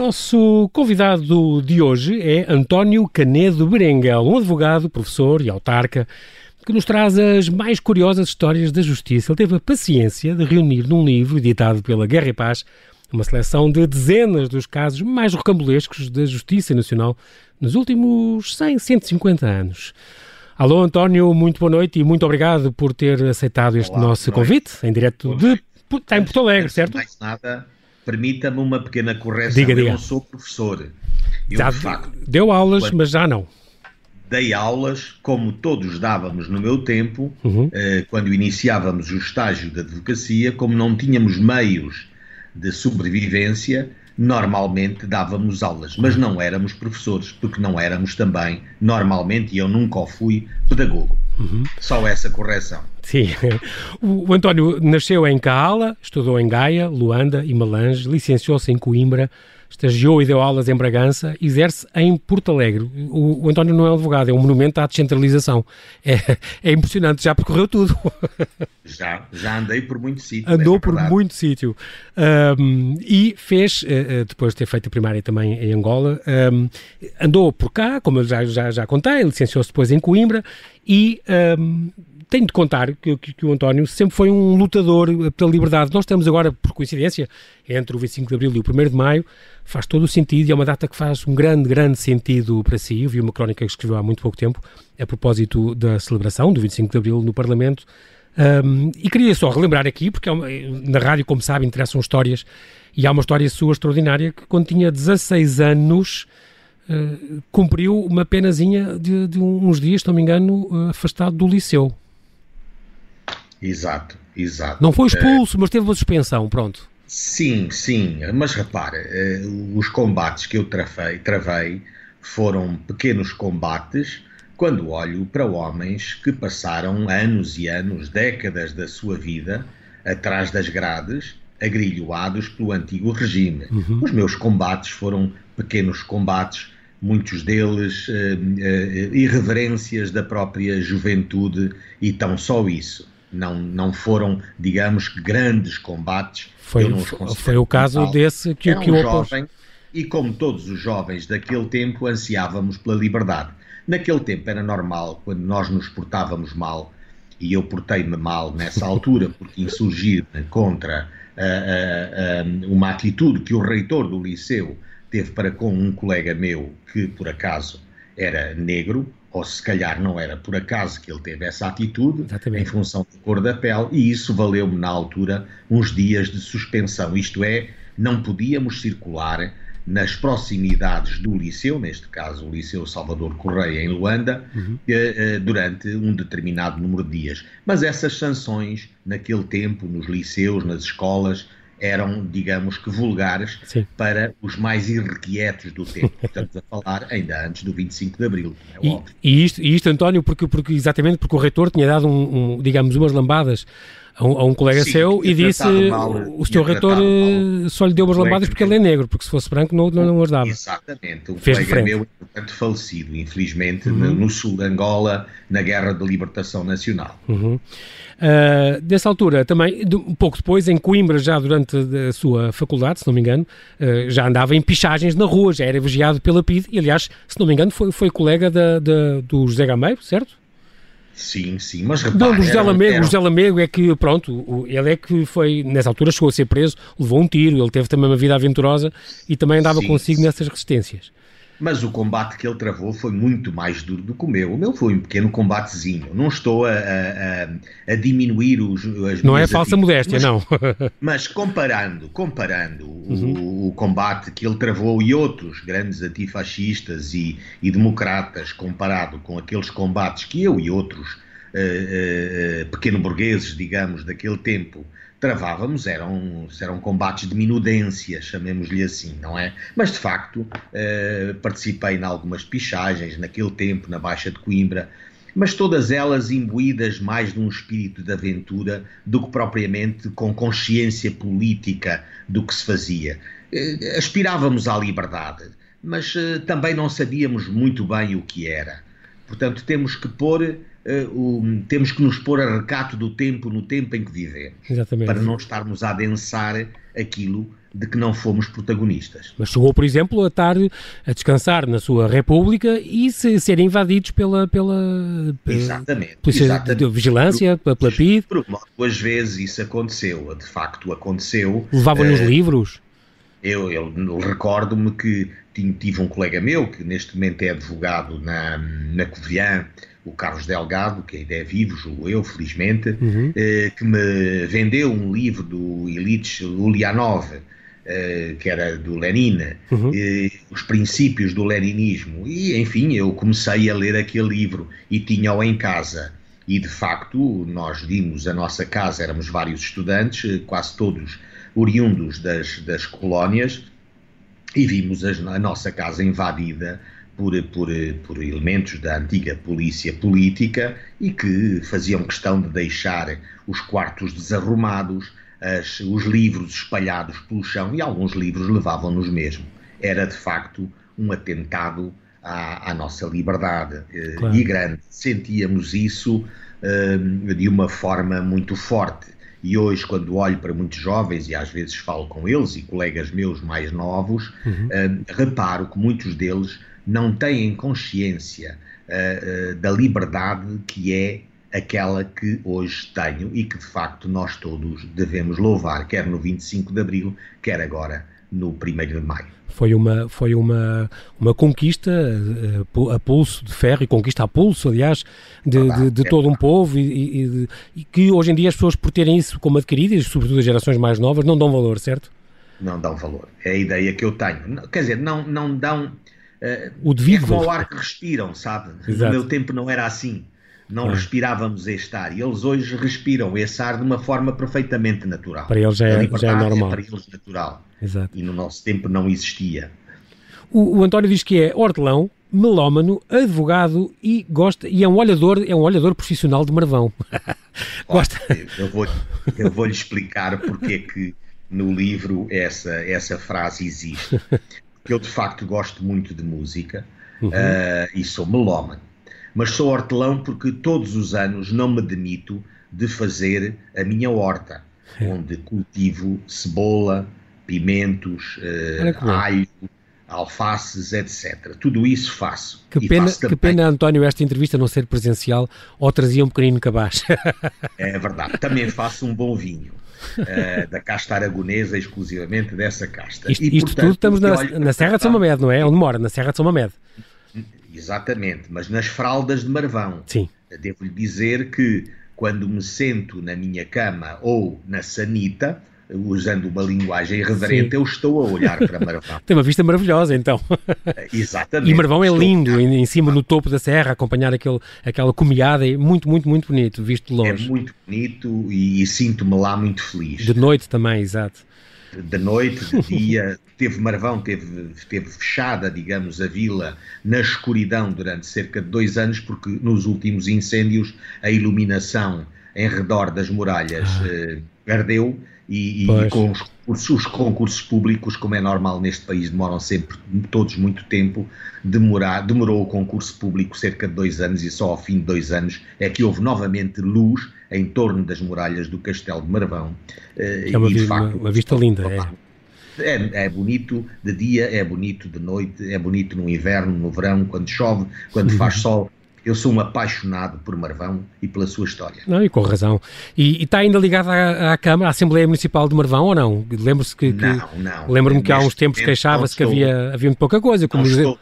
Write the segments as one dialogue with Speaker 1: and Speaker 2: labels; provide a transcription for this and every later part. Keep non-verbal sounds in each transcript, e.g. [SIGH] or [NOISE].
Speaker 1: nosso convidado de hoje é António Canedo Berenguel, um advogado, professor e autarca que nos traz as mais curiosas histórias da justiça. Ele teve a paciência de reunir num livro editado pela Guerra e Paz uma seleção de dezenas dos casos mais rocambolescos da Justiça Nacional nos últimos 100, 150 anos. Alô, António, muito boa noite e muito obrigado por ter aceitado este Olá, nosso convite, em direto de. Está em Porto Alegre, certo?
Speaker 2: Mais nada, permita-me uma pequena correção. Diga, diga. Eu não sou professor.
Speaker 1: Eu, já de facto, deu aulas, quando, mas já não.
Speaker 2: Dei aulas, como todos dávamos no meu tempo, uhum. eh, quando iniciávamos o estágio de advocacia, como não tínhamos meios de sobrevivência, normalmente dávamos aulas, mas não éramos professores, porque não éramos também, normalmente, e eu nunca o fui, pedagogo. Uhum. Só essa correção.
Speaker 1: Sim. [LAUGHS] O, António nasceu em Caala, estudou em Gaia, Luanda e Malange, licenciou-se em Coimbra, estagiou e deu aulas em Bragança, exerce em Porto Alegre. O, o António não é advogado, é um monumento à descentralização. É, [LAUGHS] é impressionante, já percorreu tudo. [LAUGHS]
Speaker 2: Já, já andei por muito sítio.
Speaker 1: Andou é por muito sítio. Um, e fez, uh, depois de ter feito a primária também em Angola, um, andou por cá, como eu já, já, já contei, licenciou-se depois em Coimbra e um, tenho de contar que, que, o António sempre foi um lutador pela liberdade. Nós estamos agora, por coincidência, entre o 25 de Abril e o 1 de Maio, faz todo o sentido e é uma data que faz um grande, grande sentido para si. Eu vi uma crónica que escreveu há muito pouco tempo a propósito da celebração do 25 de Abril no Parlamento. Um, e queria só relembrar aqui, porque é uma, na rádio, como sabe, interessam histórias, e há uma história sua extraordinária que quando tinha 16 anos uh, cumpriu uma penazinha de, de, uns dias, se não me engano, uh, afastado do liceu.
Speaker 2: Exato, exato.
Speaker 1: Não foi expulso, mas teve uma suspensão, pronto.
Speaker 2: Sim, sim, mas repare, eh, os combates que eu travei, travei foram pequenos combates quando olho para homens que passaram anos e anos, décadas da sua vida atrás das grades, agrilhoados pelo antigo regime. Uhum. Os meus combates foram pequenos combates, muitos deles eh, eh, irreverências da própria juventude e tão só isso não, não foram, digamos, grandes combates.
Speaker 1: Foi, foi o caso tal. desse que,
Speaker 2: Era
Speaker 1: que
Speaker 2: um o jovem, e como todos os jovens daquele tempo, ansiávamos pela liberdade. Naquele tempo era normal, quando nós nos portávamos mal, e eu portei-me mal nessa [LAUGHS] altura, porque insurgir contra uh, uh, uh, uma atitude que o reitor do liceu teve para com um colega meu, que por acaso era negro, ou se calhar não era por acaso que ele teve essa atitude, Exatamente. em função da cor da pele, e isso valeu-me na altura uns dias de suspensão. Isto é, não podíamos circular nas proximidades do liceu, neste caso o Liceu Salvador Correia, em Luanda, uhum. Eh, durante um determinado número de dias. Mas essas sanções, naquele tempo, nos liceus, nas escolas, eram, digamos que, vulgares Sim. para os mais irrequietos do tempo. Estamos a falar ainda antes do 25 de Abril, é
Speaker 1: e. E isto, e isto, António, porque, porque, exatamente porque o reitor tinha dado, um, um digamos, umas lambadas a um, a um colega Sim, seu e disse mal, o senhor reitor eh, só lhe deu umas lambadas porque ele é negro, porque se fosse branco não, não, não as dava.
Speaker 2: Exatamente, um Fez colega meu, portanto, falecido, infelizmente, uhum. no, no, sul de Angola, na Guerra de Libertação Nacional.
Speaker 1: Uhum. Uh, dessa altura, também, de, um pouco depois, em Coimbra, já durante a sua faculdade, se não me engano, uh, já andava em pichagens na rua, já era vigiado pela PID, e aliás, se não me engano, foi, foi colega da, da, do José Gameiro, certo?
Speaker 2: Sim, sim, mas repara...
Speaker 1: Não, o José Lamego, era... José Lamego é que, pronto, ele é que foi, nessa altura chegou a ser preso, levou um tiro, ele teve também uma vida aventurosa e também andava sim, consigo sim. nessas resistências.
Speaker 2: Mas o combate que ele travou foi muito mais duro do que o meu. O meu foi um pequeno combatezinho. Não estou a, a, a diminuir os. As
Speaker 1: não é falsa modéstia,
Speaker 2: mas,
Speaker 1: não. [LAUGHS]
Speaker 2: mas comparando, comparando uhum. o, o, combate que ele travou e outros grandes antifascistas e, e democratas, comparado com aqueles combates que eu e outros uh, uh, pequeno-burgueses, digamos, daquele tempo travávamos eram, eram combates de minudência, chamemos-lhe assim, não é? Mas de facto eh, participei em algumas pichagens naquele tempo, na Baixa de Coimbra, mas todas elas imbuídas mais de um espírito de aventura do que propriamente com consciência política do que se fazia. Eh, aspirávamos à liberdade, mas eh, também não sabíamos muito bem o que era. Portanto, temos que pôr uh, temos que nos pôr a recato do tempo no tempo em que vivemos.
Speaker 1: Exatamente.
Speaker 2: Para não estarmos a adensar aquilo de que não fomos protagonistas.
Speaker 1: Mas chegou, por exemplo, a estar a descansar na sua República e se, serem invadidos pela, pela,
Speaker 2: exatamente,
Speaker 1: polícia
Speaker 2: exatamente.
Speaker 1: de vigilância,
Speaker 2: por,
Speaker 1: pela PID.
Speaker 2: Por duas vezes isso aconteceu, de facto aconteceu.
Speaker 1: Levavam-nos
Speaker 2: uh,
Speaker 1: livros?
Speaker 2: Eu, eu, recordo-me que tive um colega meu, que neste momento é advogado na, na Covilhã, o Carlos Delgado, que ainda é vivo, julgo eu, felizmente,
Speaker 1: uhum.
Speaker 2: eh, que me vendeu um livro do Ilich Ulyanov, eh, que era do Lenin,
Speaker 1: uhum.
Speaker 2: eh, os princípios do leninismo, e enfim, eu comecei a ler aquele livro e tinha-o em casa. E de facto, nós vimos a nossa casa, éramos vários estudantes, quase todos oriundos das, das colónias, e vimos a, a nossa casa invadida por, por, por, elementos da antiga polícia política e que faziam questão de deixar os quartos desarrumados, as, os livros espalhados pelo chão e alguns livros levavam-nos mesmo. Era de facto um atentado à, à nossa liberdade claro. e grande. Sentíamos isso uh, de uma forma muito forte. E hoje, quando olho para muitos jovens, e às vezes falo com eles e colegas meus mais novos,
Speaker 1: uhum.
Speaker 2: uh, reparo que muitos deles não têm consciência uh, uh, da liberdade que é aquela que hoje tenho e que de facto nós todos devemos louvar, quer no 25 de Abril, quer agora no 1 de Maio.
Speaker 1: Foi uma, foi uma, uma conquista uh, a pulso de ferro e conquista a pulso, aliás, de, de, de é todo um povo e, e, e, que hoje em dia as pessoas, por terem isso como adquirido, e sobretudo as gerações mais novas, não dão valor, certo?
Speaker 2: Não dão valor. É a ideia que eu tenho. Quer dizer, não, não dão. Uh,
Speaker 1: o devido
Speaker 2: é como o ar que respiram, sabe?
Speaker 1: Exato.
Speaker 2: No meu tempo não era assim. Não ah. respirávamos este ar. E eles hoje respiram esse ar de uma forma perfeitamente natural.
Speaker 1: Para eles já é, já é normal.
Speaker 2: É para eles natural.
Speaker 1: Exato.
Speaker 2: E no nosso tempo não existia.
Speaker 1: O, o António diz que é hortelão, melómano, advogado e gosta e é um olhador, é um olhador profissional de Marvão. [LAUGHS]
Speaker 2: gosta. Eu vou, eu vou lhe explicar porque é que no livro essa essa frase existe. Porque [LAUGHS] eu de facto gosto muito de música
Speaker 1: uhum.
Speaker 2: uh, e sou melómano mas sou hortelão porque todos os anos não me demito de fazer a minha horta, onde cultivo cebola, pimentos, uh, alho, alfaces, etc. Tudo isso faço.
Speaker 1: Que pena, faço que pena, António, esta entrevista não ser presencial ou trazia um pequenino cabaz. [LAUGHS]
Speaker 2: é verdade. Também faço um bom vinho. Uh, da casta aragonesa, exclusivamente dessa casta.
Speaker 1: Isto, e, isto portanto, tudo estamos na, na Serra de São Mamede, não é? Onde mora? Na Serra de São Mamede.
Speaker 2: Exatamente, mas nas fraldas de Marvão.
Speaker 1: Sim.
Speaker 2: Devo-lhe dizer que quando me sento na minha cama ou na sanita, usando uma linguagem irreverente, Sim. eu estou a olhar para [LAUGHS] Marvão.
Speaker 1: Tem uma vista maravilhosa, então.
Speaker 2: Exatamente.
Speaker 1: E Marvão é lindo, em, em, cima no topo da serra, acompanhar aquele, aquela comiada, é muito, muito, muito bonito, visto de longe.
Speaker 2: É muito bonito e, e sinto-me lá muito feliz.
Speaker 1: De noite também, exato.
Speaker 2: De noite, de dia, [LAUGHS] teve Marvão, teve, teve fechada, digamos, a vila na escuridão durante cerca de dois anos, porque nos últimos incêndios a iluminação em redor das muralhas ah. eh, ardeu e, e com os concursos, os concursos, públicos, como é normal neste país, demoram sempre todos muito tempo. Demorar, demorou o concurso público cerca de dois anos e só ao fim de dois anos é que houve novamente luz em torno das muralhas do Castelo de Marvão.
Speaker 1: Eh, é uma, e, de facto, uma, uma vista linda, é.
Speaker 2: É, é, bonito de dia, é bonito de noite, é bonito no inverno, no verão, quando chove, quando faz uhum. sol. Eu sou um apaixonado por Marvão e pela sua história.
Speaker 1: Não, e com razão. E, e está ainda ligado à, à, Câmara, à Assembleia Municipal de Marvão ou não? Lembro-se que, que
Speaker 2: não, não.
Speaker 1: Lembro-me que há uns tempos queixava-se que havia, havia muito pouca coisa, como o museu,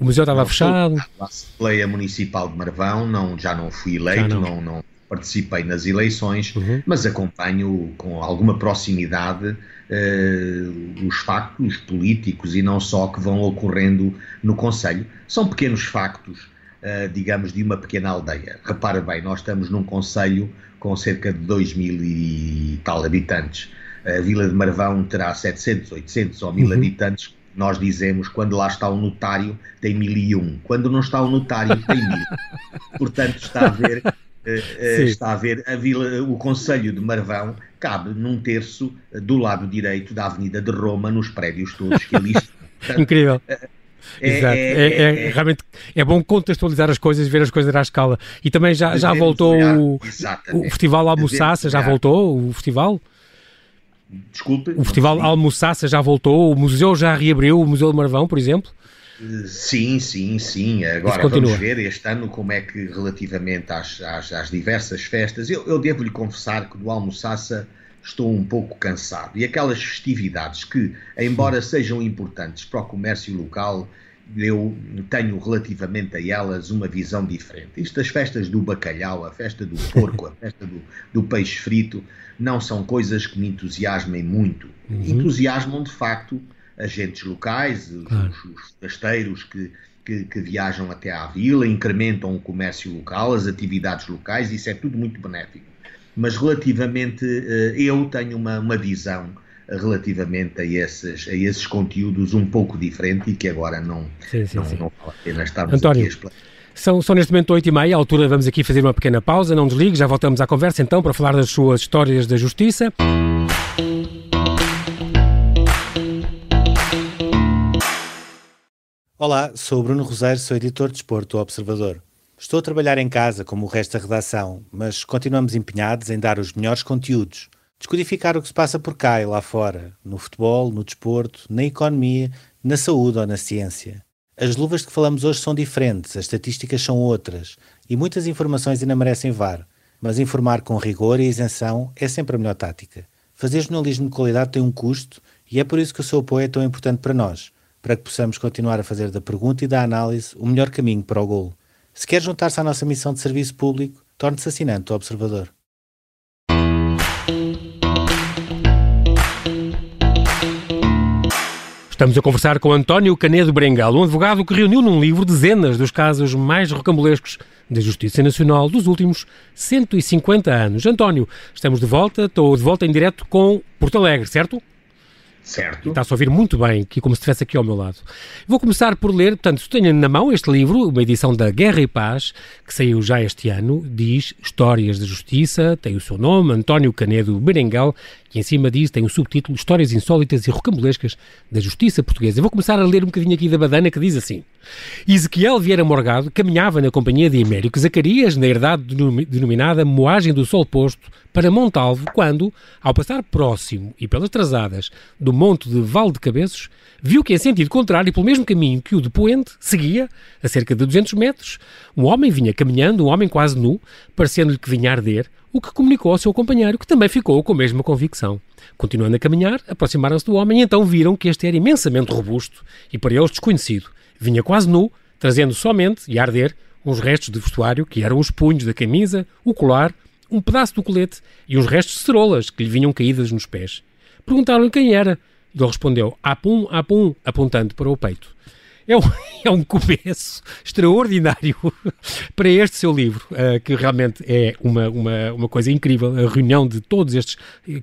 Speaker 1: o museu estava fechado.
Speaker 2: A Assembleia Municipal de Marvão, não, já não fui eleito, não. não, não participei nas eleições,
Speaker 1: uhum.
Speaker 2: mas acompanho com alguma proximidade uh, os factos políticos e não só que vão ocorrendo no Conselho. São pequenos factos, uh, digamos, de uma pequena aldeia. Repara bem, nós estamos num Conselho com cerca de 2 mil e tal habitantes. A Vila de Marvão terá 700, 800 ou 1000 uhum. habitantes, nós dizemos quando lá está o notário tem mil e um, quando não está o notário tem mil. [LAUGHS] Portanto, está a ver Uh, está a ver a vila, o Conselho de Marvão cabe num terço do lado direito da Avenida de Roma, nos prédios todos que ali estão. [LAUGHS]
Speaker 1: Incrível. É, [LAUGHS] Exato. É, é, realmente é bom contextualizar as coisas, ver as coisas à escala. E também já, já voltou o, o, Festival Almoçaça, já voltou o festival?
Speaker 2: Desculpe.
Speaker 1: O Festival Almoçaça já voltou, o museu já reabriu, o Museu de Marvão, por exemplo?
Speaker 2: Sim, sim, sim. Agora vamos ver este ano como é que, relativamente às, às, às diversas festas, eu, eu devo-lhe confessar que do Almoçaça estou um pouco cansado. E aquelas festividades que, embora sejam importantes para o comércio local, eu tenho relativamente a elas uma visão diferente. Isto, as festas do bacalhau, a festa do porco, a festa do, do peixe frito, não são coisas que me entusiasmem muito. Uhum. Entusiasmam, de facto, agentes locais, claro. os, os pasteiros que, que, que, viajam até à vila, incrementam o comércio local, as atividades locais, isso é tudo muito benéfico. Mas relativamente, eh, eu tenho uma, uma visão relativamente a esses, a esses conteúdos um pouco diferente e que agora não, sim, sim, não, sim. não vale a pena estarmos António, aqui a
Speaker 1: São, são neste momento 8 e meia, à altura vamos aqui fazer uma pequena pausa, não desligue, já voltamos à conversa então para falar das suas histórias da justiça.
Speaker 3: Olá, sou Bruno Rosário, sou editor de Desporto do Observador. Estou a trabalhar em casa, como o resto da redação, mas continuamos empenhados em dar os melhores conteúdos, descodificar o que se passa por cá e lá fora, no futebol, no desporto, na economia, na saúde ou na ciência. As luvas de que falamos hoje são diferentes, as estatísticas são outras e muitas informações ainda merecem VAR, mas informar com rigor e isenção é sempre a melhor tática. Fazer jornalismo de qualidade tem um custo e é por isso que o seu apoio é tão importante para nós para que possamos continuar a fazer da pergunta e da análise o melhor caminho para o golo. Se quer juntar-se à nossa missão de serviço público, torne-se assinante do Observador.
Speaker 1: Estamos a conversar com António Canedo Brengal, um advogado que reuniu num livro dezenas dos casos mais rocambolescos da Justiça Nacional dos últimos 150 anos. António, estamos de volta, estou de volta em direto com Porto Alegre, certo?
Speaker 2: Certo.
Speaker 1: Está-se a ouvir muito bem, aqui como se estivesse aqui ao meu lado. Vou começar por ler, portanto, tenho na mão este livro, uma edição da Guerra e Paz, que saiu já este ano, diz Histórias da Justiça, tem o seu nome, António Canedo Berenguel, que em cima diz, tem um subtítulo Histórias Insólitas e Rocambolescas da Justiça Portuguesa. Eu vou começar a ler um bocadinho aqui da badana que diz assim. Ezequiel Vieira Morgado caminhava na companhia de Emérico Zacarias, na herdade denominada Moagem do Sol Posto, para Montalvo, quando, ao passar próximo e pelas trazadas do monte de Val de Cabeços, viu que em sentido contrário, pelo mesmo caminho que o de Poente, seguia, a cerca de 200 metros, um homem vinha caminhando, um homem quase nu, parecendo-lhe que vinha arder, o que comunicou ao seu companheiro, que também ficou com a mesma convicção. Continuando a caminhar, aproximaram-se do homem e então viram que este era imensamente robusto e para eles desconhecido. Vinha quase nu, trazendo somente, e a arder, uns restos de vestuário, que eram os punhos da camisa, o colar, um pedaço do colete e uns restos de cerolas que lhe vinham caídas nos pés. Perguntaram-lhe quem era. Ele respondeu, apum, apum, apontando para o peito. É um, [LAUGHS] é um começo extraordinário [LAUGHS] para este seu livro, uh, que realmente é uma, uma, uma coisa incrível, a reunião de todos estes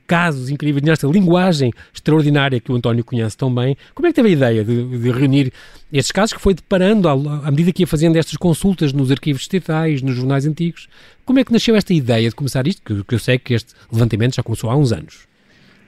Speaker 1: casos incríveis, nesta linguagem extraordinária que o António conhece tão bem. Como é que teve a ideia de, de reunir estes casos que foi deparando à, à, medida que ia fazendo estas consultas nos arquivos distritais, nos jornais antigos? Como é que nasceu esta ideia de começar isto? Que, que eu sei que este levantamento já começou há uns anos.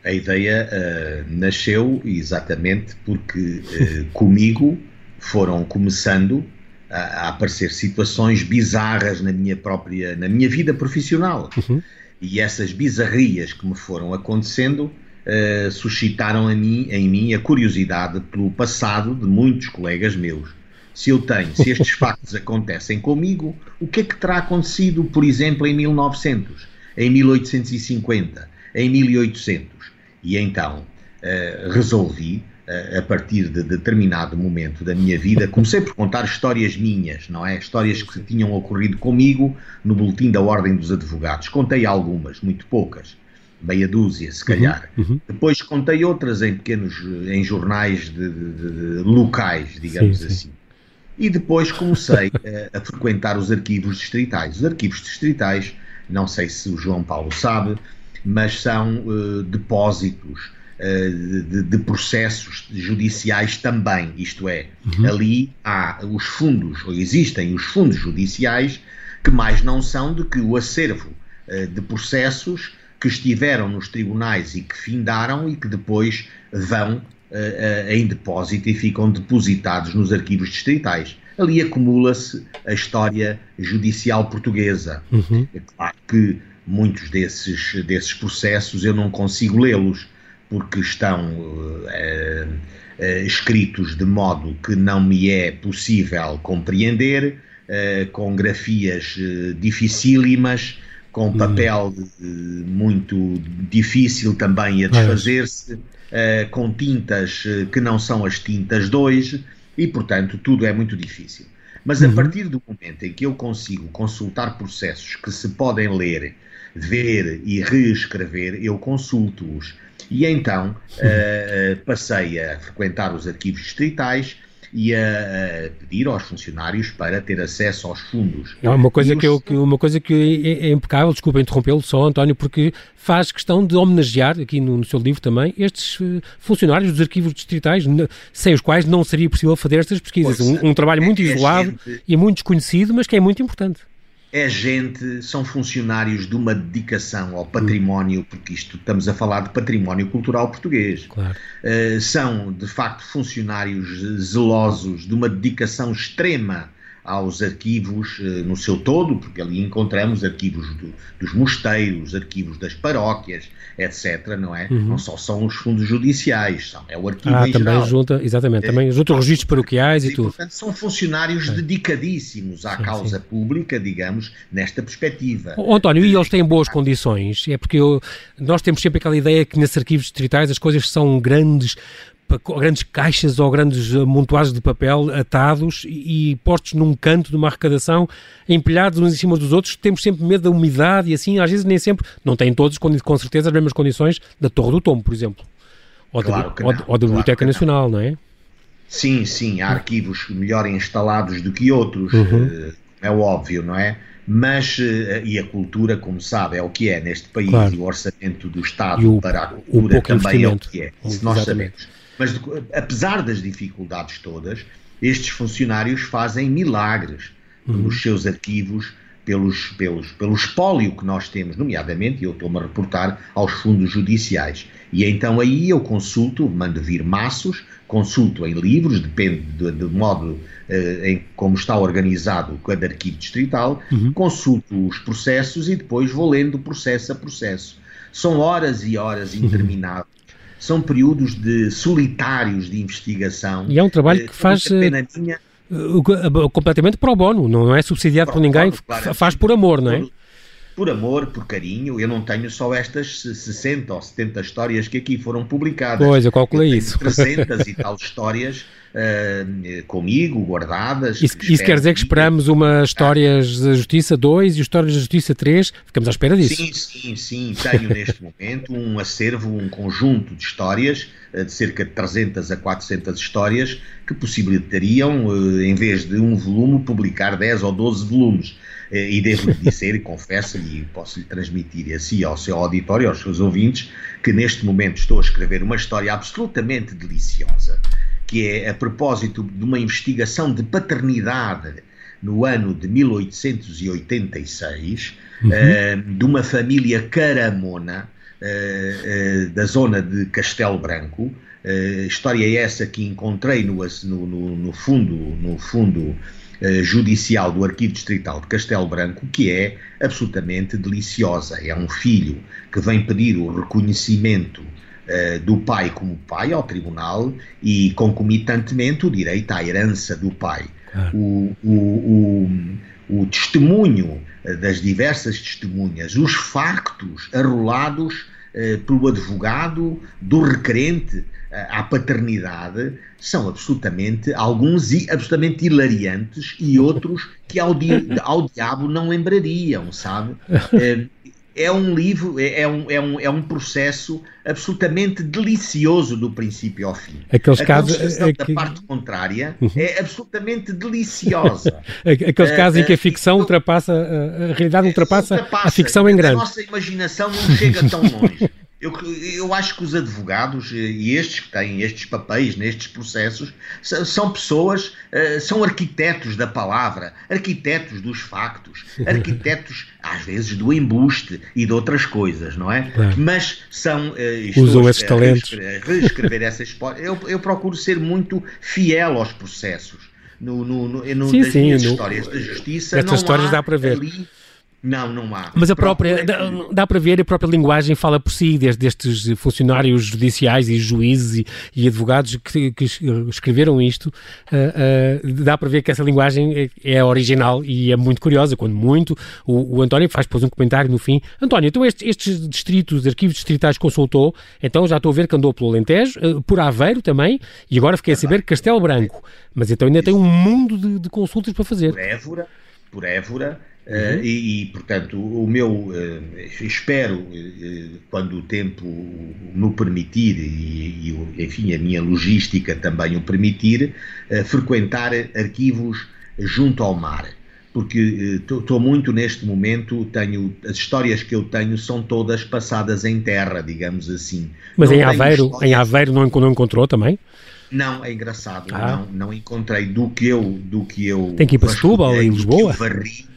Speaker 2: A ideia uh, nasceu exatamente porque uh, comigo foram começando a, a, aparecer situações bizarras na minha própria, na minha vida profissional. Uhum. E essas bizarrias que me foram acontecendo uh, suscitaram em mim, em mim a curiosidade pelo passado de muitos colegas meus. Se eu tenho, se estes [LAUGHS] factos acontecem comigo, o que é que terá acontecido, por exemplo, em 1900, em 1850, em 1800? E então uh, resolvi a partir de determinado momento da minha vida, comecei por contar histórias minhas, não é? Histórias que tinham ocorrido comigo no Boletim da Ordem dos Advogados. Contei algumas, muito poucas, meia dúzia, se calhar. Uhum, uhum. Depois contei outras em pequenos, em jornais de, de, de locais, digamos sim, assim. Sim. E depois comecei [LAUGHS] a, a frequentar os arquivos distritais. Os arquivos distritais, não sei se o João Paulo sabe, mas são uh, depósitos de, de, processos judiciais também, isto é, uhum. ali há os fundos, ou existem os fundos judiciais que mais não são do que o acervo uh, de processos que estiveram nos tribunais e que findaram e que depois vão uh, em depósito e ficam depositados nos arquivos distritais. Ali acumula-se a história judicial portuguesa. Uhum. É claro que muitos desses, desses processos eu não consigo lê-los, porque estão uh, uh, escritos de modo que não me é possível compreender, com grafias dificílimas, com hum. papel muito difícil também a desfazer-se, com tintas que não são as tintas 2, e portanto tudo é muito difícil. Mas a uhum. partir do momento em que eu consigo consultar processos que se podem ler, ver e reescrever, eu consulto-os. E então uh, passei a frequentar os arquivos distritais e a, pedir aos funcionários para ter acesso aos fundos.
Speaker 1: É uma coisa, que, eu, uma coisa que é, é impecável, desculpa interrompê-lo só, António, porque faz questão de homenagear, aqui no, no, seu livro também, estes uh, funcionários dos arquivos distritais, sem os quais não seria possível fazer estas pesquisas. Um, um, trabalho muito é, isolado gente... e muito desconhecido, mas que é muito importante
Speaker 2: é gente, são funcionários de uma dedicação ao património, porque isto estamos a falar de património cultural português. Claro. Uh, são, de facto, funcionários zelosos de uma dedicação extrema aos arquivos eh, no seu todo, porque ali encontramos arquivos do, dos mosteiros, arquivos das paróquias, etc. Não é? Uhum. Não só são os fundos judiciais, são, é o arquivo ah,
Speaker 1: em também
Speaker 2: geral.
Speaker 1: junta, exatamente, também junta os registros paroquiais e, e tudo.
Speaker 2: Portanto, são funcionários é. dedicadíssimos à sim, causa sim. pública, digamos, nesta perspectiva.
Speaker 1: Oh, António, e eles têm boas condições? É porque eu, nós temos sempre aquela ideia que nesses arquivos distritais as coisas são grandes grandes caixas ou grandes amontoados de papel atados e, postos num canto de uma arrecadação, empilhados uns em cima dos outros, temos sempre medo da umidade e assim, às vezes nem sempre, não têm todos com certeza as mesmas condições da Torre do Tombo, por exemplo, ou, claro da, ou, ou da Biblioteca Nacional, não. não é?
Speaker 2: Sim, sim, há arquivos melhor instalados do que outros, uhum. Eh, é óbvio, não é? Mas, eh, e a cultura, como sabe, é o que é neste país, claro. e o orçamento do Estado o, para a cultura também é o que é, isso nós sabemos. Mas apesar das dificuldades todas, estes funcionários fazem milagres uhum. nos seus arquivos pelos, pelos, pelo espólio que nós temos, nomeadamente, e eu estou-me a reportar, aos fundos judiciais. E então aí eu consulto, mando vir maços, consulto em livros, depende do, do modo uh, em como está organizado cada arquivo distrital, uhum. consulto os processos e depois vou lendo processo a processo. São horas e horas uhum. intermináveis são períodos de solitários de investigação.
Speaker 1: E é um trabalho eh, que faz eh, minha... completamente pro bono, não é subsidiado por ninguém, claro, faz por amor, não é?
Speaker 2: Por, por amor, por carinho, eu não tenho só estas 60 ou 70 histórias que aqui foram publicadas.
Speaker 1: Pois, eu calculei eu isso.
Speaker 2: 300 [LAUGHS] e tal histórias uh, comigo, guardadas.
Speaker 1: Isso, isso quer dizer que esperamos uma Histórias da Justiça 2 e Histórias da Justiça 3? Ficamos à espera disso.
Speaker 2: Sim, sim, sim. Tenho neste momento um acervo, um conjunto de histórias, uh, de cerca de 300 a 400 histórias, que possibilitariam, uh, em vez de um volume, publicar 10 ou 12 volumes. E devo dizer, e confesso-lhe, e posso lhe transmitir assim ao seu auditório, aos seus ouvintes, que neste momento estou a escrever uma história absolutamente deliciosa que é a propósito de uma investigação de paternidade no ano de 1886, uhum. uh, de uma família caramona uh, uh, da zona de Castelo Branco. história é essa que encontrei no, no, no fundo, no fundo judicial do Arquivo Distrital de Castelo Branco, que é absolutamente deliciosa. É um filho que vem pedir o reconhecimento eh, do pai como pai ao tribunal e, concomitantemente, o direito à herança do pai. Ah. O, o, o, o, testemunho eh, das diversas testemunhas, os factos arrolados eh, pelo advogado do requerente à paternidade são absolutamente, alguns absolutamente hilariantes e outros que ao, di ao diabo não lembrariam, sabe? [LAUGHS] é um livro, é, é um, é, um, é um processo absolutamente delicioso do princípio ao fim.
Speaker 1: Aqueles a casos
Speaker 2: é que... da parte contrária uhum. é absolutamente deliciosa. [LAUGHS]
Speaker 1: Aqueles casos em que a ficção ultrapassa, a realidade ultrapassa, ultrapassa a ficção em grande. A
Speaker 2: nossa imaginação não chega tão longe. [LAUGHS] Eu, eu acho que os advogados e estes que têm estes papéis nestes processos são pessoas, eh, são arquitetos da palavra, arquitetos dos factos, [LAUGHS] arquitetos às vezes do embuste e de outras coisas, não é? Claro. Mas são.
Speaker 1: Eh, Usam esses talentos.
Speaker 2: Reescrever essa história. Eu, eu procuro ser muito fiel aos processos. No, no, no, no
Speaker 1: sim, sim,
Speaker 2: histórias da justiça.
Speaker 1: Estas histórias dá para ver.
Speaker 2: Ali, Não, não há.
Speaker 1: Mas a própria, dá, dá, para ver, a própria linguagem fala por si, desde estes funcionários judiciais e juízes e, e advogados que, que, escreveram isto, uh, uh, dá para ver que essa linguagem é, é, original e é muito curiosa, quando muito, o, o António faz depois um comentário no fim, António, então estes, estes distritos, arquivos distritais consultou, então já estou a ver que andou pelo Alentejo, uh, por Aveiro também, e agora fiquei a saber Castelo Branco, mas então ainda tem um mundo de, de consultas para fazer.
Speaker 2: Por Évora, por Évora, Uhum. Uh, e, e, portanto, o meu, uh, espero, uh, quando o tempo me permitir e, e, enfim, a minha logística também o permitir, frequentar arquivos junto ao mar. Porque estou muito neste momento, tenho as histórias que eu tenho são todas passadas em terra, digamos assim.
Speaker 1: Mas em Aveiro, histórias... em Aveiro não, não encontrou também?
Speaker 2: Não, é engraçado, ah. não, não encontrei do que eu do que eu
Speaker 1: Tem que ir para Setúbal, em Lisboa.
Speaker 2: Varri,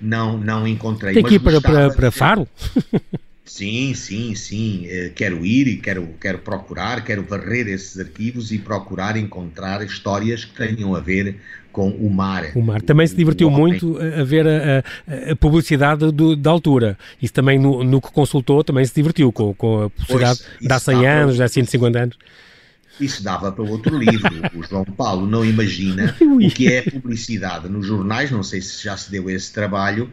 Speaker 2: não, não encontrei.
Speaker 1: Tem que ir para, para, para Faro? [LAUGHS]
Speaker 2: Sim, sim, sim. Eh, quero ir e quero, quero procurar, quero varrer esses arquivos e procurar encontrar histórias que tenham a ver com o mar.
Speaker 1: O mar. Também se divertiu muito a ver a, a, a publicidade do, da altura. Isso também no, no, que consultou também se divertiu com, com a publicidade pois, de há 100 anos, de há 150 anos.
Speaker 2: Isso dava para outro livro. O João Paulo não imagina [LAUGHS] o que é publicidade nos jornais, não sei se já se deu esse trabalho,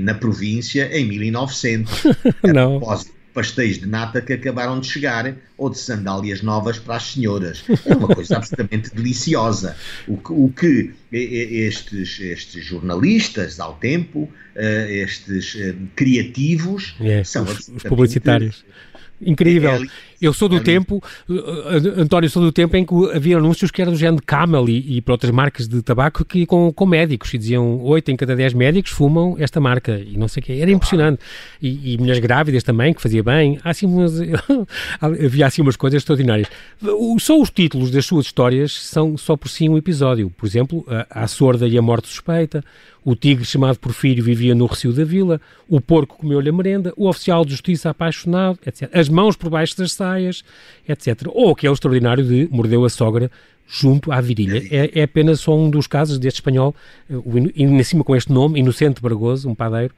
Speaker 2: na província em 1900. [LAUGHS]
Speaker 1: não.
Speaker 2: pastéis de nata que acabaram de chegar ou de sandálias novas para as senhoras. É uma coisa absolutamente deliciosa. O que, o que estes, estes jornalistas ao tempo, eh, estes eh, criativos,
Speaker 1: é, são os, os publicitários. Incrível. É eu sou do é tempo, uh, António, sou do tempo em que havia anúncios que eram do género de Camel e, e para outras marcas de tabaco que com, com médicos e diziam 8 em cada 10 médicos fumam esta marca e não sei o quê. Era impressionante. E, e mulheres grávidas também, que fazia bem. Há assim umas, [LAUGHS] havia assim umas coisas extraordinárias. Só os títulos das suas histórias são só por si um episódio. Por exemplo, a, a sorda e a morte suspeita, o tigre chamado Porfírio vivia no recio da vila, o porco comeu-lhe a merenda, o oficial de justiça apaixonado, etc. As mãos por baixo das saias, etc. Ou aquele extraordinário de mordeu a sogra junto à virilha. É, é apenas só um dos casos deste espanhol, em cima com este nome, Inocente Bargoso, um padeiro,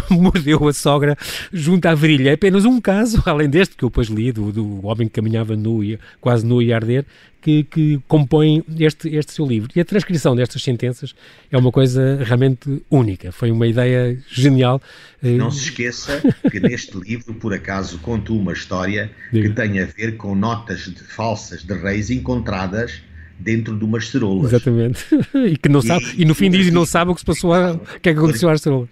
Speaker 1: que [LAUGHS] mordeu a sogra junto à virilha. É apenas um caso, [LAUGHS] além deste que eu depois li, do, do homem que caminhava nu, e, quase nu e arder, que, que compõe este, este seu livro. E a transcrição destas sentenças é uma coisa realmente única. Foi uma ideia genial.
Speaker 2: Não se esqueça que neste livro, por acaso, conto uma história Diga. que tem a ver com notas de, falsas de reis encontradas dentro de umas cerolas.
Speaker 1: Exatamente. [LAUGHS] E que não e, sabe, e no fim diz não sabe o que se passou, o que é que aconteceu às cerolas.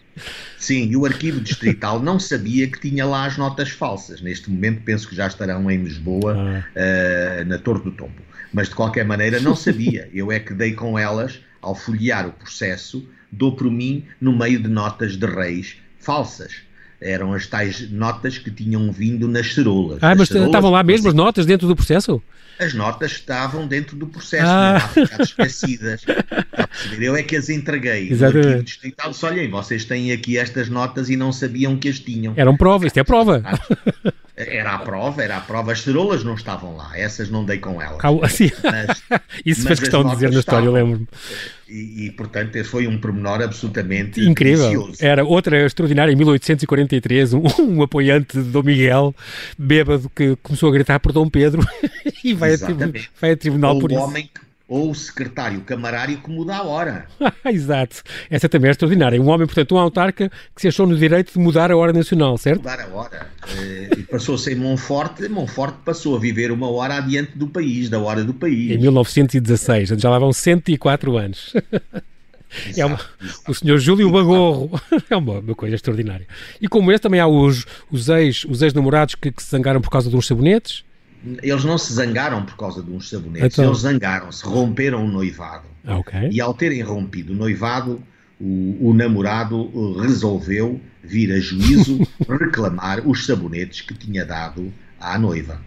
Speaker 2: Sim, e o arquivo distrital não sabia que tinha lá as notas falsas. Neste momento penso que já estarão em Lisboa, ah. uh, na Torre do Tombo. Mas de qualquer maneira não sabia. [LAUGHS] Eu é que dei com elas, ao folhear o processo, dou por mim no meio de notas de reis falsas eram as tais notas que tinham vindo nas cerolas.
Speaker 1: Ah, mas estavam lá mesmo as notas dentro do processo?
Speaker 2: As notas estavam dentro do processo, ah. não ficar esquecidas. Eu é que as entreguei.
Speaker 1: Exatamente.
Speaker 2: Distrital disse, olhem, vocês têm aqui estas notas e não sabiam que as tinham.
Speaker 1: Eram prova, isto é prova.
Speaker 2: Era a prova, era a prova. As cerolas não estavam lá, essas não dei com elas.
Speaker 1: Ah, assim. Mas, [LAUGHS] Isso fez questão de dizer na história, eu lembro-me.
Speaker 2: E, e, portanto, esse foi um pormenor absolutamente
Speaker 1: incrível.
Speaker 2: Delicioso.
Speaker 1: Era outra extraordinária, em 1843, um, um, apoiante de Dom Miguel, bêbado, que começou a gritar por Dom Pedro [LAUGHS] e vai, a, vai a tribunal
Speaker 2: Ou
Speaker 1: por isso.
Speaker 2: Homem que ou o secretário camarário que muda a hora. [LAUGHS]
Speaker 1: Exato. Essa também é extraordinária. Um homem, portanto, um autarca que se achou no direito de mudar a hora nacional, certo?
Speaker 2: Mudar a hora. Eh, e passou-se em Monforte, Monforte passou a viver uma hora adiante do país, da hora do país.
Speaker 1: Em 1916, já lá vão 104 anos. [LAUGHS] É uma, o senhor Júlio Bagorro. [LAUGHS] É uma, uma, coisa extraordinária. E como esse, também há os, os ex-namorados ex que, que se zangaram por causa de uns sabonetes
Speaker 2: eles não se zangaram por causa de uns sabonetes, então... eles zangaram-se, romperam o noivado.
Speaker 1: Ah, okay.
Speaker 2: E ao terem rompido o noivado, o, o, namorado resolveu vir a juízo [LAUGHS] reclamar os sabonetes que tinha dado à noiva.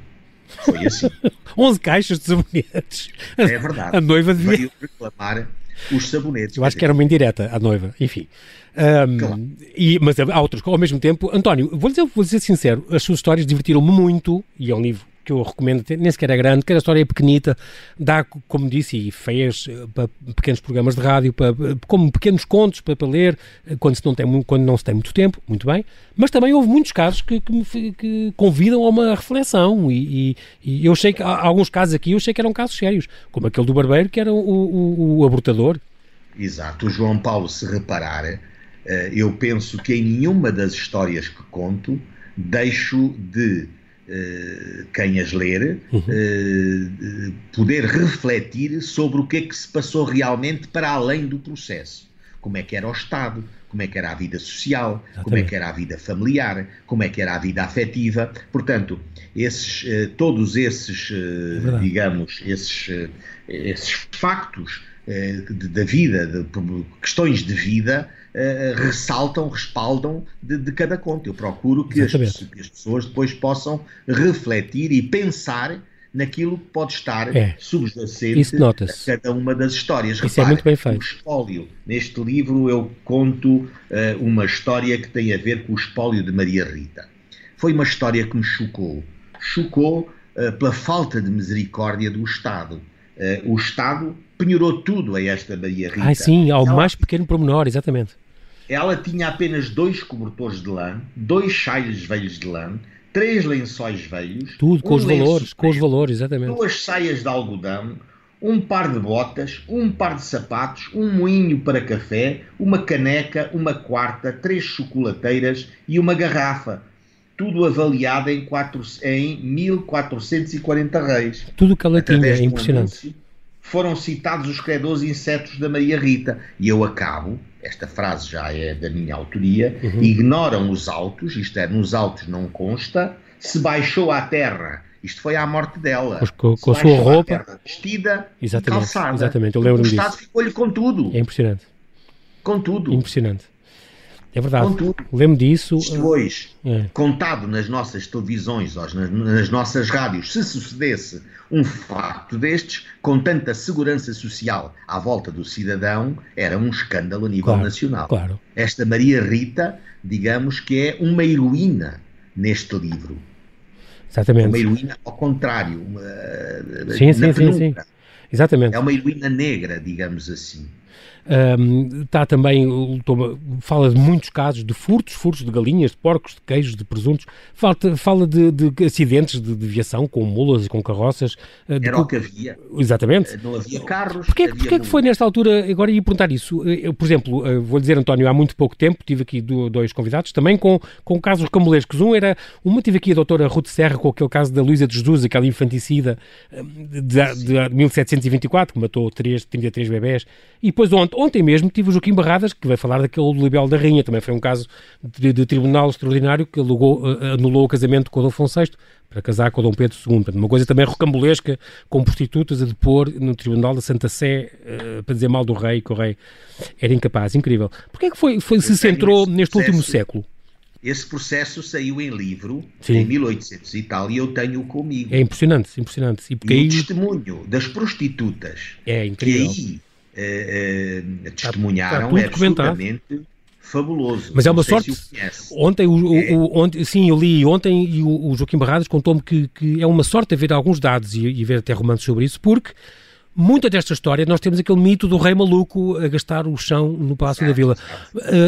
Speaker 2: Foi assim. [LAUGHS]
Speaker 1: 11 caixas de sabonetes.
Speaker 2: É verdade.
Speaker 1: A noiva devia...
Speaker 2: Veio reclamar os sabonetes.
Speaker 1: Eu acho que era uma indireta à noiva, enfim. Um, claro. e, mas há outros, ao mesmo tempo, António, vou dizer, vou dizer sincero, as suas histórias divertiram-me muito, e é um livro que eu recomendo, nem sequer é grande, cada história é pequenita, dá, como disse, e fez eh, para pequenos programas de rádio, para, como pequenos contos para, para ler, eh, quando, se não tem, quando não se tem muito tempo, muito bem, mas também houve muitos casos que, que, me, que convidam a uma reflexão e, e, e eu sei que alguns casos aqui, eu sei que eram casos sérios, como aquele do barbeiro, que era o, o, o abortador.
Speaker 2: Exato, o João Paulo, se reparar, eh, eu penso que em nenhuma das histórias que conto deixo de quem as ler, uh, poder refletir sobre o que é que se passou realmente para além do processo. Como é que era o Estado, como é que era a vida social, Exatamente. como é que era a vida familiar, como é que era a vida afetiva. Portanto, esses, uh, todos esses, é digamos, esses, esses factos da vida, de, questões de vida, uh, ressaltam, respaldam de, de, cada conto. Eu procuro que as, que as, pessoas depois possam refletir e pensar naquilo que pode estar é. subjacente a cada uma das histórias.
Speaker 1: Isso Repare, é muito bem feito. O
Speaker 2: espólio. Neste livro eu conto uh, uma história que tem a ver com o espólio de Maria Rita. Foi uma história que me chocou. Chocou uh, pela falta de misericórdia do Estado. Uh, o Estado penhorou tudo a esta Maria Rita.
Speaker 1: Ah, sim, ao Ela... mais pequeno pormenor, exatamente
Speaker 2: ela tinha apenas dois cobertores de lã, dois saios velhos de lã, três lençóis velhos.
Speaker 1: Tudo com um os valores, com os valores, exatamente.
Speaker 2: Duas saias de algodão, um par de botas, um par de sapatos, um moinho para café, uma caneca, uma quarta, três chocolateiras e uma garrafa. Tudo avaliado em, quatro, em 1440 reis.
Speaker 1: Tudo que ela tinha, é impressionante.
Speaker 2: Foram citados os credores insetos da Maria Rita. E eu acabo esta frase já é da minha autoria, uhum. ignoram os autos, isto é, nos autos não consta, se baixou à terra, isto foi à morte dela.
Speaker 1: com, com a sua roupa.
Speaker 2: Terra, vestida
Speaker 1: exatamente,
Speaker 2: calçada.
Speaker 1: Exatamente, eu lembro-me disso. O
Speaker 2: Estado ficou-lhe com tudo.
Speaker 1: É impressionante.
Speaker 2: Com tudo.
Speaker 1: Impressionante. É verdade. Lembro disso.
Speaker 2: Isto hoje, é. contado nas nossas televisões, nas, nas nossas rádios, se sucedesse um facto destes, com tanta segurança social à volta do cidadão, era um escândalo a nível
Speaker 1: claro,
Speaker 2: nacional.
Speaker 1: Claro.
Speaker 2: Esta Maria Rita, digamos que é uma heroína neste livro.
Speaker 1: Exatamente.
Speaker 2: Uma heroína ao contrário. Uma,
Speaker 1: sim, sim, sim, sim. Exatamente.
Speaker 2: É uma heroína negra, digamos assim.
Speaker 1: Um, está também, fala de muitos casos de furtos, furtos de galinhas, de porcos, de queijos, de presuntos, fala, fala de, de acidentes de, de, viação com mulas e com carroças.
Speaker 2: Ah, de, Era o que havia.
Speaker 1: Exatamente.
Speaker 2: Não havia carros.
Speaker 1: Porquê, porquê que foi nesta altura, agora ia perguntar isso, eu, por exemplo, ah, vou dizer António, há muito pouco tempo, tive aqui dois convidados, também com, com casos camulescos. Um era, uma tive aqui a doutora Ruth Serra com aquele caso da Luísa de Jesus, aquela infanticida de, de, de 1724, que matou 3, 33 bebés, e depois ontem Ontem mesmo tive o Joaquim Barradas, que vai falar daquele do Libel da Rainha, também foi um caso de, de tribunal extraordinário que alugou, uh, anulou o casamento com o Dom VI para casar com o Dom Pedro II. Uma coisa também rocambolesca, com prostitutas a depor no Tribunal da Santa Sé uh, para dizer mal do rei, que o rei era incapaz. Incrível. Porquê é que foi, foi se centrou neste último século?
Speaker 2: Esse processo saiu em livro Sim. em 1800 e tal e eu tenho comigo.
Speaker 1: É impressionante, impressionante.
Speaker 2: E, e aí... o testemunho das prostitutas
Speaker 1: é incrível.
Speaker 2: que aí eh, testemunharam é absolutamente fabuloso.
Speaker 1: Mas é uma sorte. Se ontem, o, o, é. o, ontem, sim, eu li ontem e o, o Joaquim Barradas contou-me que, que, é uma sorte haver alguns dados e, e ver até romances sobre isso, porque muita desta história, nós temos aquele mito do rei maluco a gastar o chão no Palácio da Vila.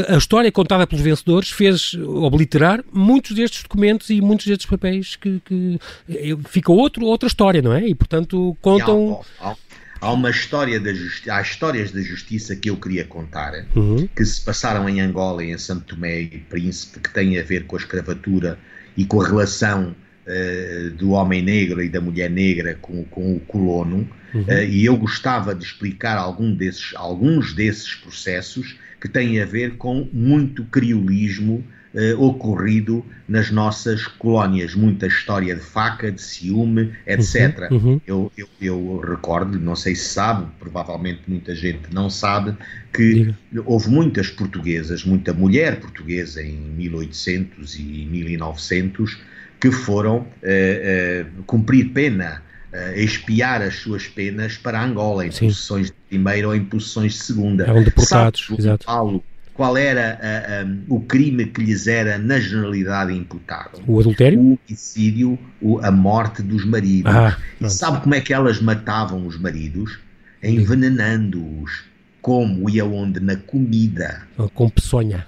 Speaker 1: A, a, história contada pelos vencedores fez obliterar muitos destes documentos e muitos destes papéis que, que eh, fica outro, outra história, não é? E, portanto, contam...
Speaker 2: Há, há, há uma história da justi há histórias da justiça que eu queria contar uhum. que se passaram em Angola e em Santo Tomé e Príncipe que têm a ver com a escravatura e com a relação uh, do homem negro e da mulher negra com, com o colono uhum. uh, e eu gostava de explicar algum desses, alguns desses processos que têm a ver com muito criolismo eh, ocorrido nas nossas colónias. Muita história de faca, de ciúme, etc. Uhum, uhum. Eu, eu, eu, recordo, não sei se sabe, provavelmente muita gente não sabe, que Diga. houve muitas portuguesas, muita mulher portuguesa em 1800 e 1900 que foram eh, eh, cumprir pena uh, expiar as suas penas para Angola, em Sim. posições de primeira ou em posições de segunda.
Speaker 1: Eram deportados, exato.
Speaker 2: Paulo, qual era a, a, o crime que lhes era na generalidade imputado.
Speaker 1: O adultério?
Speaker 2: O homicídio, o, a morte dos maridos. Ah, e sabe como é que elas matavam os maridos? Envenenando-os. Como e aonde? Na comida.
Speaker 1: Com peçonha.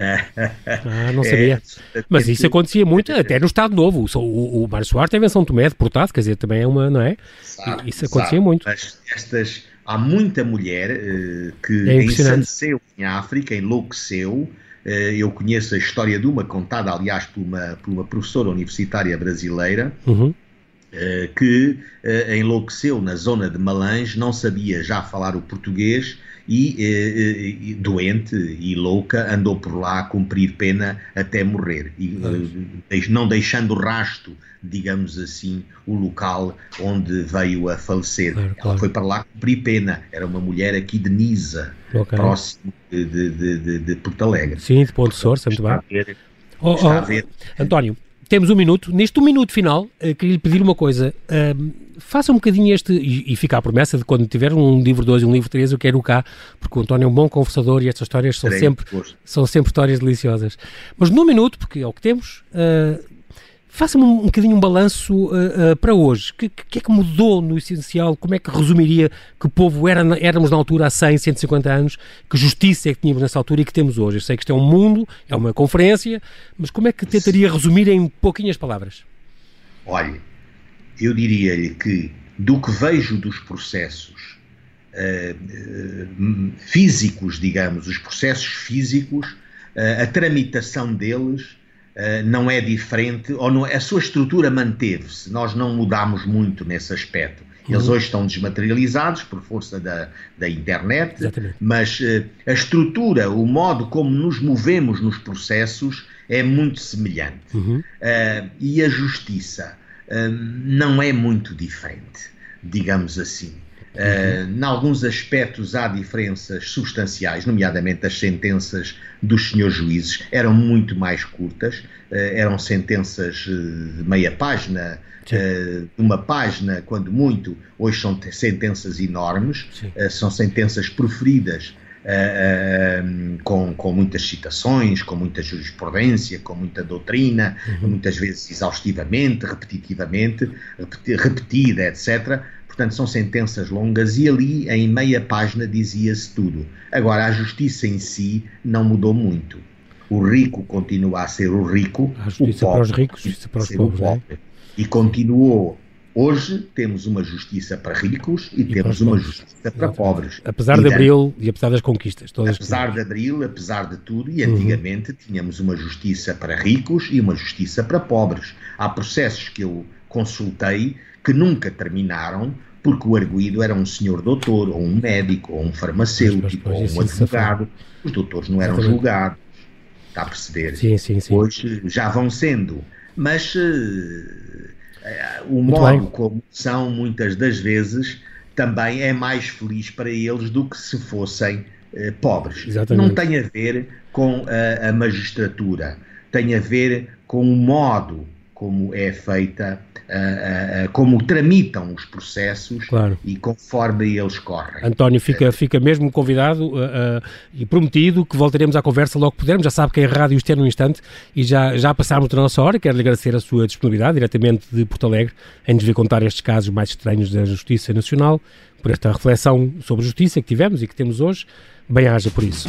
Speaker 1: [LAUGHS] ah, não sabia. É, Mas isso acontecia muito, até no Estado Novo. O, o, o Mário Soares teve em São Tomé deportado, quer dizer, também é uma, não é? Sabe, isso acontecia sabe, muito.
Speaker 2: Mas estas, há muita mulher uh, que é ensandeceu em África, enlouqueceu. Uh, eu conheço a história de uma, contada aliás por uma, por uma professora universitária brasileira, uhum. uh, que enlouqueceu na zona de Malange, não sabia já falar o português e, e, doente e louca andou por lá a cumprir pena até morrer, e, não deixando rasto digamos assim, o local onde veio a falecer. Claro, claro. Ela foi para lá cumprir pena. Era uma mulher aqui de Nisa, okay. próximo de, de, de, de, Porto Alegre.
Speaker 1: Sim, de Ponte Sorça, muito bem. Oh, oh, António, temos um minuto. Neste um minuto final, uh, queria lhe pedir uma coisa. Uh, faça um bocadinho este, e, e fica a promessa de quando tiver um livro 2 e um livro 3, eu quero cá, porque o António é um bom conversador e estas histórias são, sempre, são sempre histórias deliciosas. Mas num minuto, porque é o que temos, uh, Faça-me um, um bocadinho um balanço uh, uh, para hoje. O que, que, é que mudou no essencial? Como é que resumiria que o povo era, éramos na altura há 100, 150 anos? Que justiça é que tínhamos nessa altura e que temos hoje? Eu sei que isto é um mundo, é uma conferência, mas como é que tentaria resumir em pouquinhas palavras?
Speaker 2: Olha, eu diria-lhe que do que vejo dos processos uh, físicos, digamos, os processos físicos, a tramitação deles não é diferente, ou não, a sua estrutura manteve-se, nós não mudámos muito nesse aspecto. Eles uhum. hoje estão desmaterializados por força da, da internet, Exatamente. mas uh, a estrutura, o modo como nos movemos nos processos é muito semelhante. Uhum. Uh, e a justiça uh, não é muito diferente, digamos assim. Uh, em alguns aspectos há diferenças substanciais, nomeadamente as sentenças dos senhores juízes eram muito mais curtas, uh, eram sentenças de meia página, uh, uma página, quando muito, hoje são sentenças enormes, são sentenças proferidas com, com muitas citações, com muita jurisprudência, com muita doutrina, uhum. muitas vezes exaustivamente, repetitivamente, repetida, etc Portanto, são sentenças longas e ali, em meia página, dizia-se tudo. Agora, a justiça em si não mudou muito. O rico continua a ser o rico,
Speaker 1: a justiça
Speaker 2: o pobre
Speaker 1: para os ricos, justiça para os pobres. É?
Speaker 2: E continuou. Hoje temos uma justiça para ricos e, e temos uma pobres. justiça para pobres.
Speaker 1: Apesar e de Abril e apesar das conquistas. Todas
Speaker 2: apesar de Abril, apesar de tudo, e uhum. antigamente uhum. tínhamos uma justiça para ricos e uma justiça para pobres. Há processos que eu consultei que nunca terminaram porque o arguído era um senhor doutor, ou um médico, ou um farmacêutico, ou um advogado. Os doutores não eram Exatamente. julgados. Está a perceber?
Speaker 1: Sim, sim, sim.
Speaker 2: Hoje já vão sendo. Mas uh, o Muito modo bem. como são, muitas das vezes, também é mais feliz para eles do que se fossem uh, pobres. Exatamente. Não tem a ver com a, a magistratura, tem a ver com o modo como é feita, uh, uh, como tramitam os processos claro. e conforme eles correm.
Speaker 1: António, fica, fica mesmo convidado e prometido que voltaremos à conversa logo que pudermos. Já sabe que é rádio isto é num instante e já, já passámos da nossa hora. Quero lhe agradecer a sua disponibilidade diretamente de Porto Alegre em nos vir contar estes casos mais estranhos da Justiça Nacional, por esta reflexão sobre justiça que tivemos e que temos hoje. Bem-haja por isso.